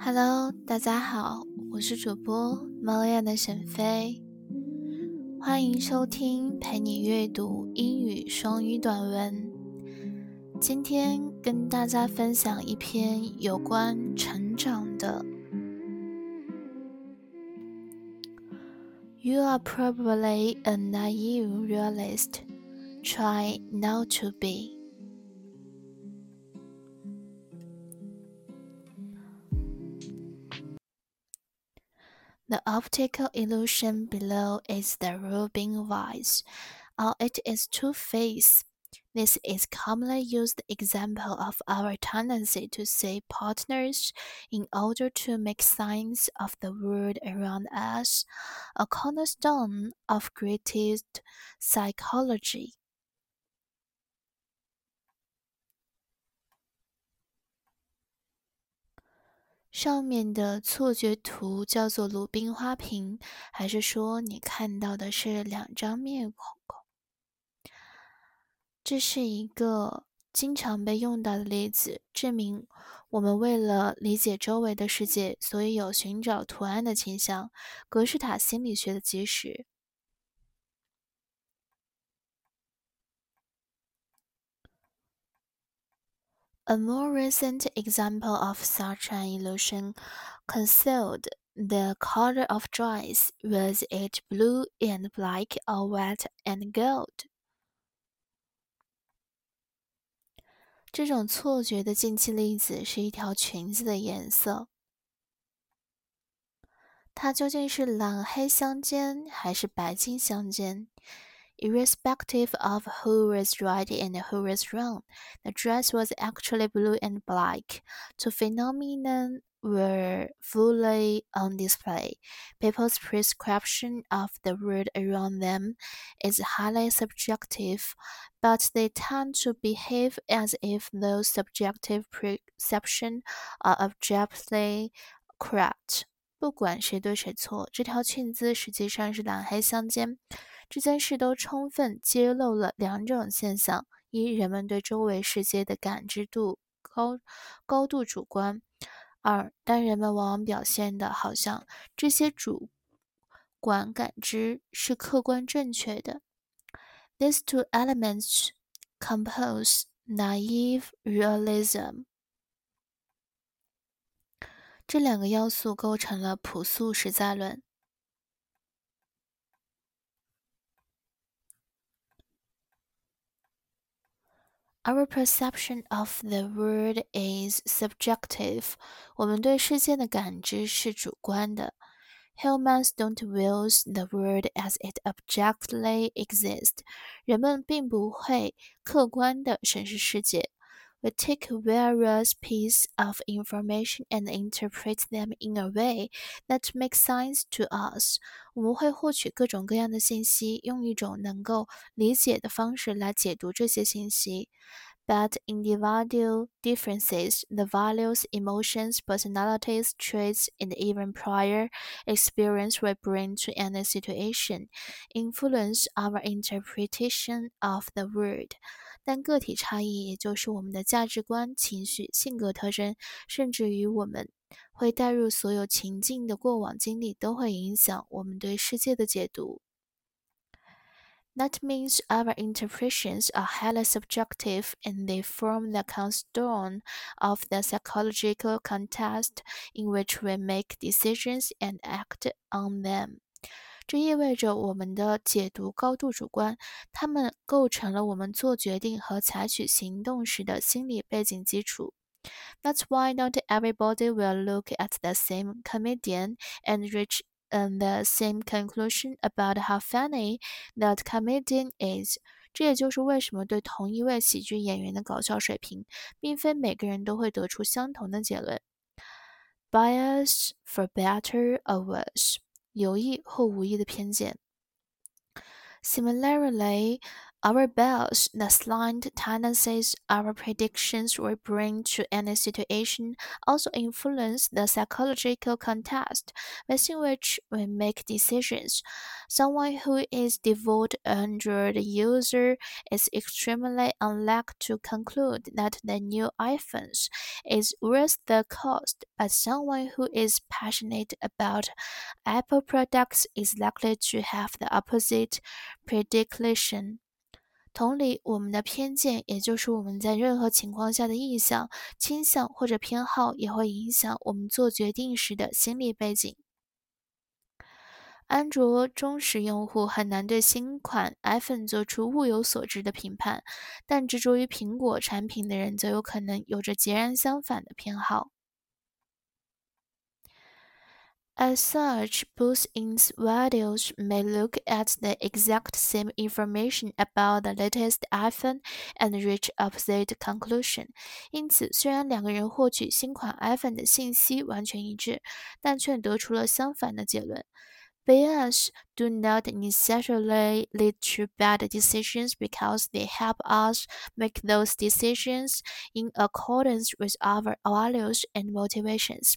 Hello，大家好，我是主播猫眼的沈飞，欢迎收听陪你阅读英语双语短文。今天跟大家分享一篇有关成长的。You are probably a naive realist. Try not to be. The optical illusion below is the Rubin vase, or it is two-faced. This is commonly used example of our tendency to see partners in order to make signs of the world around us, a cornerstone of Gestalt psychology. 上面的错觉图叫做鲁冰花瓶，还是说你看到的是两张面孔？这是一个经常被用到的例子，证明我们为了理解周围的世界，所以有寻找图案的倾向。格式塔心理学的基石。A more recent example of such an illusion concealed the color of dress, was it blue and black or white and gold? 这种错觉的近期例子是一条裙子的颜色，它究竟是蓝黑相间还是白金相间 ？Irrespective of who was right and who was wrong, the dress was actually blue and black. Two phenomena were fully on display. People's prescription of the world around them is highly subjective, but they tend to behave as if those subjective perceptions are objectively correct. 不管谁对谁错，这条裙子实际上是蓝黑相间。 这件事都充分揭露了两种现象：一，人们对周围世界的感知度高高度主观；二，但人们往往表现的好像这些主观感知是客观正确的。These two elements compose naive realism。这两个要素构成了朴素实在论。Our perception of the world is subjective。我们对世界的感知是主观的。Humans don't view the world as it objectively exists。人们并不会客观地审视世界。 We take various pieces of information and interpret them in a way that makes sense to us。我们会获取各种各样的信息，用一种能够理解的方式来解读这些信息。 But individual differences, the values, emotions, personalities, traits, and even prior experience we bring to any situation influence our interpretation of the world. 但个体差异，也就是我们的价值观、情绪、性格特征，甚至于我们会带入所有情境的过往经历，都会影响我们对世界的解读。 That means our interpretations are highly subjective and they form the cornerstone of the psychological context in which we make decisions and act on them. 这意味着我们的解读高度主观，它们构成了我们做决定和采取行动时的心理背景基础。That's why not everybody will look at the same comedian and reach and the same conclusion about how funny that comedian is。这也就是为什么对同一位喜剧演员的搞笑水平，并非每个人都会得出相同的结论。Bias for better or worse，有意或无意的偏见。Similarly, our bias, the slant tendencies our predictions will bring to any situation, also influence the psychological context within which we make decisions. Someone who is devout Android user is extremely unlikely to conclude that the new iPhones is worth the cost, but someone who is passionate about Apple products is likely to have the opposite predilection. 同理，我们的偏见，也就是我们在任何情况下的意向、倾向或者偏好，也会影响我们做决定时的心理背景。安卓忠实用户很难对新款 iPhone 做出物有所值的评判，但执着于苹果产品的人则有可能有着截然相反的偏好。As such, both individuals may look at the exact same information about the latest iPhone and reach opposite conclusion. 因此，虽然两个人获取新款 iPhone 的信息完全一致，但却得出了相反的结论。Bias do not necessarily lead to bad decisions because they help us make those decisions in accordance with our values and motivations.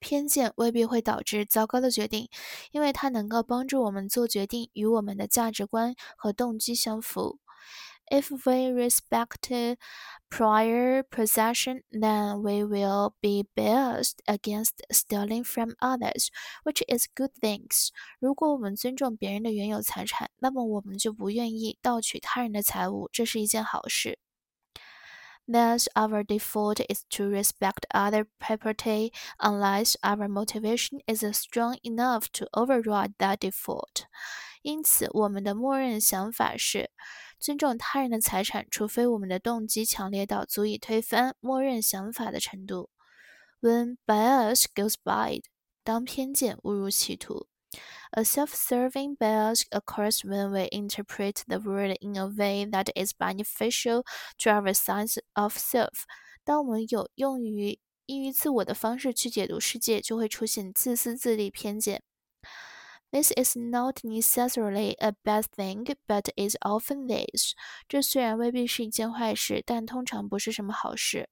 偏见未必会导致糟糕的决定，因为它能够帮助我们做决定与我们的价值观和动机相符。If we respect prior possession, then we will be biased against stealing from others, which is good things. 如果我们尊重别人的原有财产，那么我们就不愿意盗取他人的财物，这是一件好事。Thus, our default is to respect other property unless our motivation is strong enough to override that default. 因此，我们的默认想法是尊重他人的财产，除非我们的动机强烈到足以推翻默认想法的程度。When bias goes bad，当偏见误入歧途。 a self-serving bias occurs when we interpret the world in a way that is beneficial to our sense of self。当我们有用于依于自我的方式去解读世界，就会出现自私自利偏见。This is not necessarily a bad thing, but is often this。这虽然未必是一件坏事，但通常不是什么好事。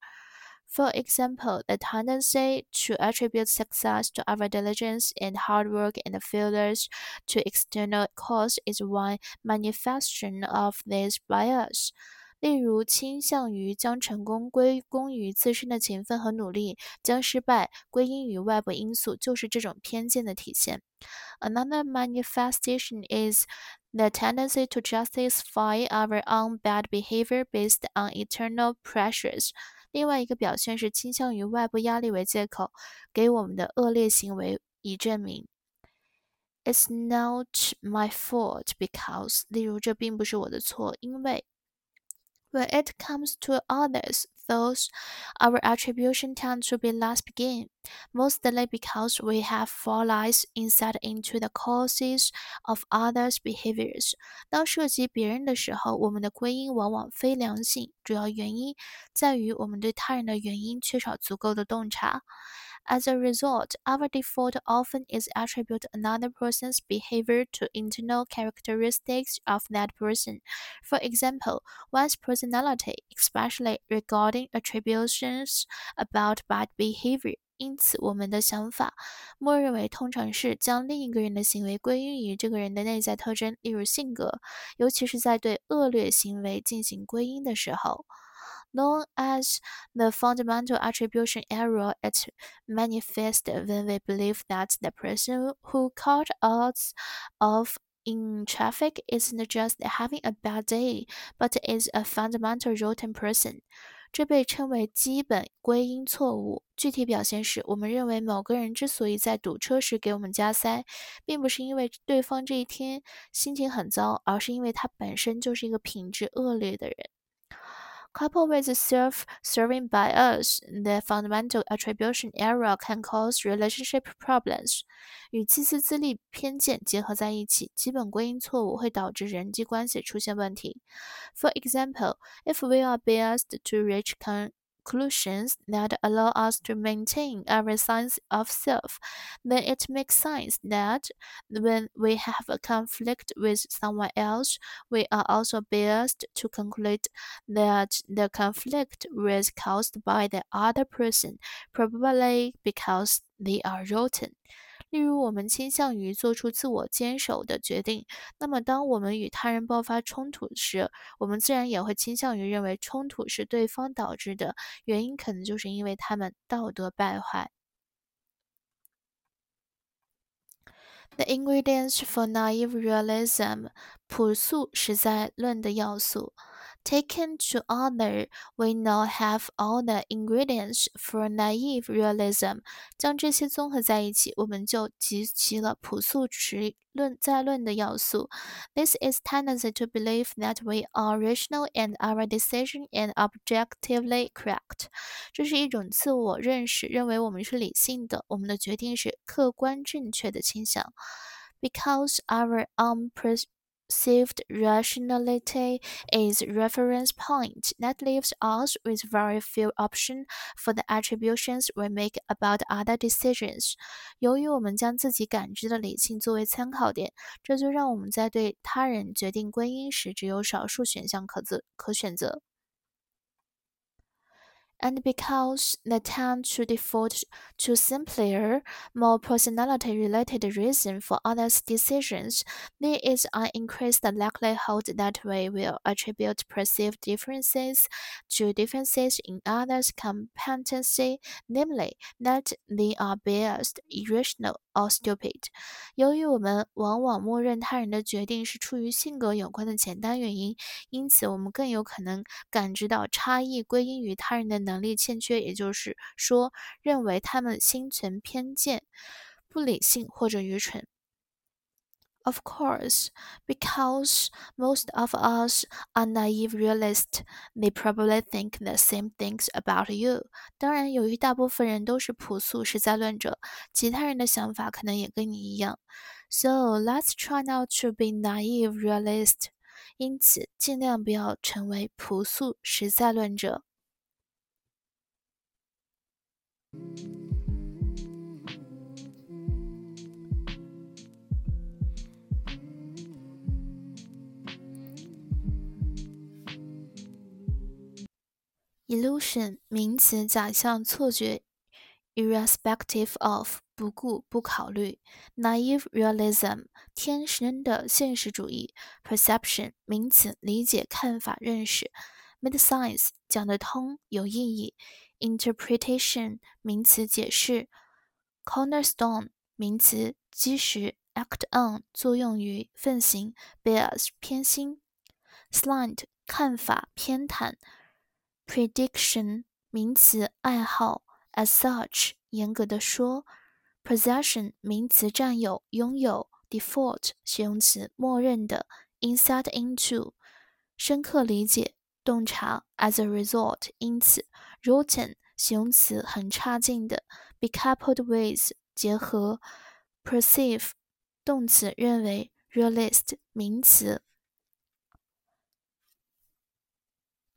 for example, the tendency to attribute success to our diligence and hard work and failures to external cause is one manifestation of this bias. 例如，倾向于将成功归功于自身的勤奋和努力，将失败归因于外部因素，就是这种偏见的体现。Another manifestation is the tendency to justify our own bad behavior based on internal pressures. 另外一个表现是倾向于外部压力为借口，给我们的恶劣行为以证明。It's not my fault because，例如这并不是我的错，因为。When it comes to others, those our attribution tends to be less begin, mostly because we have fallen insight into the causes of others' behaviors. 当涉及别人的时候，我们的归因往往非良性，主要原因在于我们对他人的原因缺少足够的洞察。 as a result, our default often is attribute another person's behavior to internal characteristics of that person. For example, one's personality, especially regarding attributions about bad behavior. 因此，我们的想法默认为通常是将另一个人的行为归因于这个人的内在特征，例如性格，尤其是在对恶劣行为进行归因的时候。 known as the fundamental attribution error, it manifests when we believe that the person who caught us off in traffic isn't just having a bad day, but is a fundamental rotten person. 这被称为基本归因错误。具体表现是我们认为某个人之所以在堵车时给我们加塞，并不是因为对方这一天心情很糟，而是因为他本身就是一个品质恶劣的人。 Coupled with self-serving bias, the fundamental attribution error can cause relationship problems. 与自私自利偏见结合在一起，基本归因错误会导致人际关系出现问题。For example, if we are biased to reach con conclusions that allow us to maintain our sense of self, then it makes sense that when we have a conflict with someone else, we are also biased to conclude that the conflict was caused by the other person, probably because they are rotten. 例如，我们倾向于做出自我坚守的决定。那么，当我们与他人爆发冲突时，我们自然也会倾向于认为冲突是对方导致的，原因可能就是因为他们道德败坏。The ingredients for naive realism，朴素实在论的要素。Taken together, we now have all the ingredients for naive realism。将这些综合在一起，我们就集齐了朴素实论再论的要素。This is tendency to believe that we are rational and our decision and objectively correct。这是一种自我认识，认为我们是理性的，我们的决定是客观正确的倾向。Because our unpre perceived rationality is reference point that leaves us with very few options for the attributions we make about other decisions。由于我们将自己感知的理性作为参考点，这就让我们在对他人决定归因时只有少数选项可自可选择。 and because they tend to default to simpler, more personality-related reason for others' decisions, there is an increased likelihood that we will attribute perceived differences to differences in others' competency, namely that they are biased, irrational, or stupid。由于我们往往默认他人的决定是出于性格有关的简单原因，因此我们更有可能感知到差异归因于他人的 能力欠缺，也就是说，认为他们心存偏见、不理性或者愚蠢。Of course, because most of us are naive realists, they probably think the same things about you. 当然，由于大部分人都是朴素实在论者，其他人的想法可能也跟你一样。So let's try not to be naive realists. 因此，尽量不要成为朴素实在论者。 Illusion 名词，假象、错觉，irrespective of 不顾、不考虑；naive realism 天生的现实主义；perception 名词，理解、看法、认识 Made sense 讲得通、有意义 ；interpretation 名词，解释；cornerstone 名词，基石；act on 作用于、奉行；bias 偏心；slant 看法、偏袒。Prediction 名词，爱好。As such，严格的说。Possession 名词，占有、拥有。Default 形容词，默认的。Insight into 深刻理解、洞察。As a result，因此。 Rotten 形容词，很差劲的。Be coupled with 结合。Perceive 动词，认为。Realist 名词，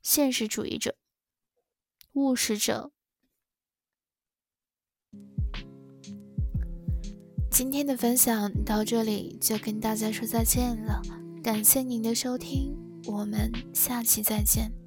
现实主义者。务实者。今天的分享到这里就跟大家说再见了，感谢您的收听，我们下期再见。